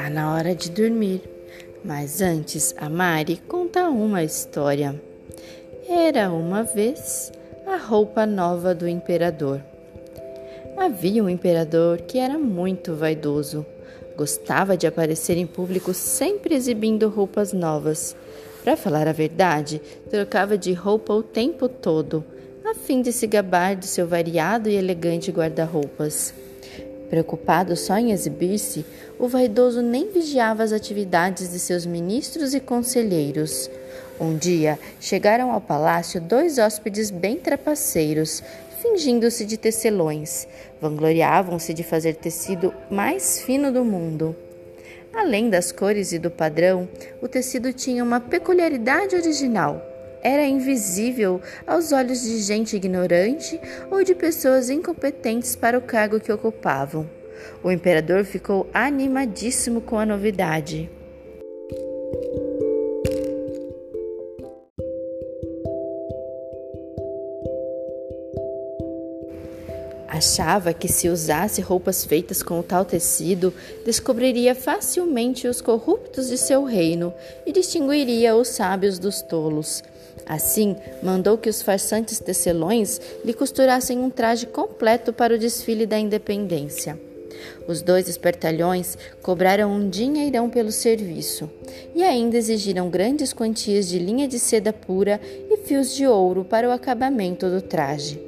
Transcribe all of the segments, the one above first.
Tá na hora de dormir. Mas antes, a Mari conta uma história. Era uma vez a roupa nova do imperador. Havia um imperador que era muito vaidoso. Gostava de aparecer em público sempre exibindo roupas novas. Para falar a verdade, trocava de roupa o tempo todo, a fim de se gabar do seu variado e elegante guarda-roupas. Preocupado só em exibir-se, o vaidoso nem vigiava as atividades de seus ministros e conselheiros. Um dia chegaram ao palácio dois hóspedes bem trapaceiros, fingindo-se de tecelões. Vangloriavam-se de fazer tecido mais fino do mundo. Além das cores e do padrão, o tecido tinha uma peculiaridade original era invisível aos olhos de gente ignorante ou de pessoas incompetentes para o cargo que ocupavam. O imperador ficou animadíssimo com a novidade. Achava que se usasse roupas feitas com o tal tecido, descobriria facilmente os corruptos de seu reino e distinguiria os sábios dos tolos. Assim, mandou que os farsantes tecelões lhe costurassem um traje completo para o desfile da independência. Os dois espertalhões cobraram um dinheirão pelo serviço e ainda exigiram grandes quantias de linha de seda pura e fios de ouro para o acabamento do traje.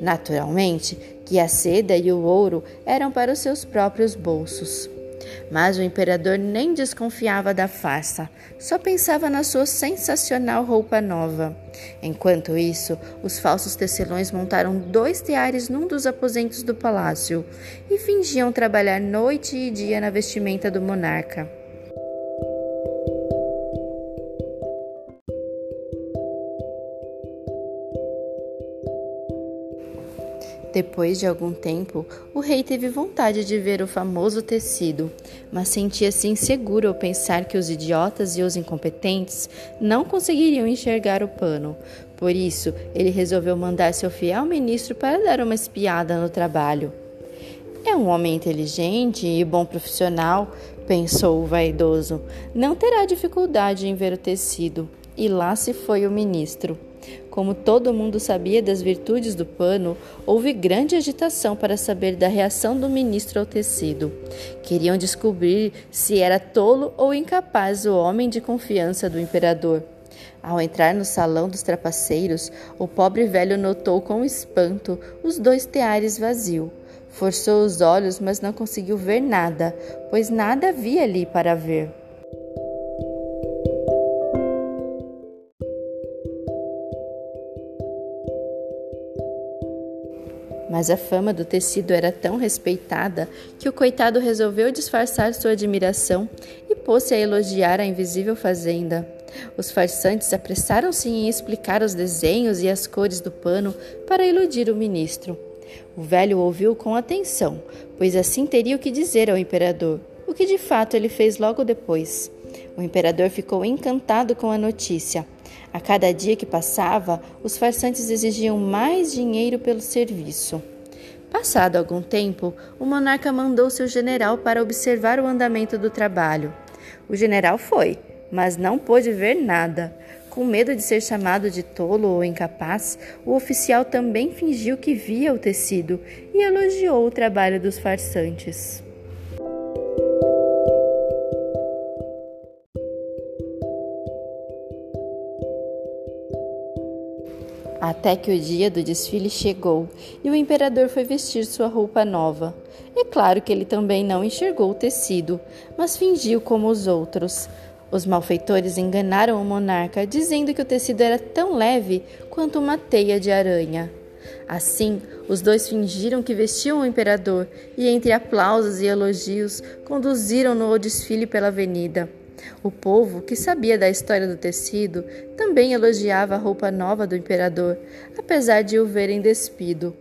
Naturalmente que a seda e o ouro eram para os seus próprios bolsos. Mas o imperador nem desconfiava da farsa, só pensava na sua sensacional roupa nova. Enquanto isso, os falsos tecelões montaram dois teares num dos aposentos do palácio e fingiam trabalhar noite e dia na vestimenta do monarca. Depois de algum tempo, o rei teve vontade de ver o famoso tecido, mas sentia-se inseguro ao pensar que os idiotas e os incompetentes não conseguiriam enxergar o pano. Por isso, ele resolveu mandar seu fiel ministro para dar uma espiada no trabalho. É um homem inteligente e bom profissional, pensou o vaidoso. Não terá dificuldade em ver o tecido. E lá se foi o ministro. Como todo mundo sabia das virtudes do pano, houve grande agitação para saber da reação do ministro ao tecido. Queriam descobrir se era tolo ou incapaz o homem de confiança do imperador. Ao entrar no salão dos trapaceiros, o pobre velho notou com espanto os dois teares vazios. Forçou os olhos, mas não conseguiu ver nada, pois nada havia ali para ver. Mas a fama do tecido era tão respeitada que o coitado resolveu disfarçar sua admiração e pôs-se a elogiar a invisível fazenda. Os farsantes apressaram-se em explicar os desenhos e as cores do pano para iludir o ministro. O velho ouviu com atenção, pois assim teria o que dizer ao imperador, o que de fato ele fez logo depois. O imperador ficou encantado com a notícia. A cada dia que passava, os farsantes exigiam mais dinheiro pelo serviço. Passado algum tempo, o monarca mandou seu general para observar o andamento do trabalho. O general foi, mas não pôde ver nada. Com medo de ser chamado de tolo ou incapaz, o oficial também fingiu que via o tecido e elogiou o trabalho dos farsantes. Até que o dia do desfile chegou e o imperador foi vestir sua roupa nova. É claro que ele também não enxergou o tecido, mas fingiu como os outros. Os malfeitores enganaram o monarca, dizendo que o tecido era tão leve quanto uma teia de aranha. Assim, os dois fingiram que vestiam o imperador e, entre aplausos e elogios, conduziram-no ao desfile pela avenida. O povo, que sabia da história do tecido, também elogiava a roupa nova do imperador, apesar de o verem despido.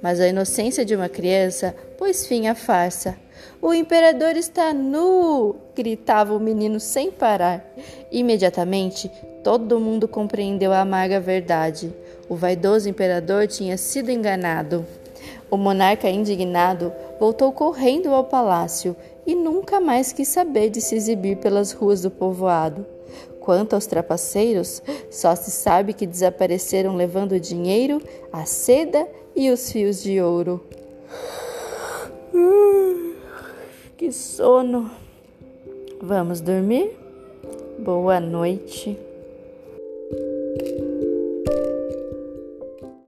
Mas a inocência de uma criança pôs fim à farsa. O imperador está nu! gritava o menino sem parar. Imediatamente, todo mundo compreendeu a amarga verdade. O vaidoso imperador tinha sido enganado. O monarca, indignado, voltou correndo ao palácio e nunca mais quis saber de se exibir pelas ruas do povoado. Quanto aos trapaceiros, só se sabe que desapareceram levando o dinheiro, a seda e os fios de ouro. Que sono! Vamos dormir? Boa noite.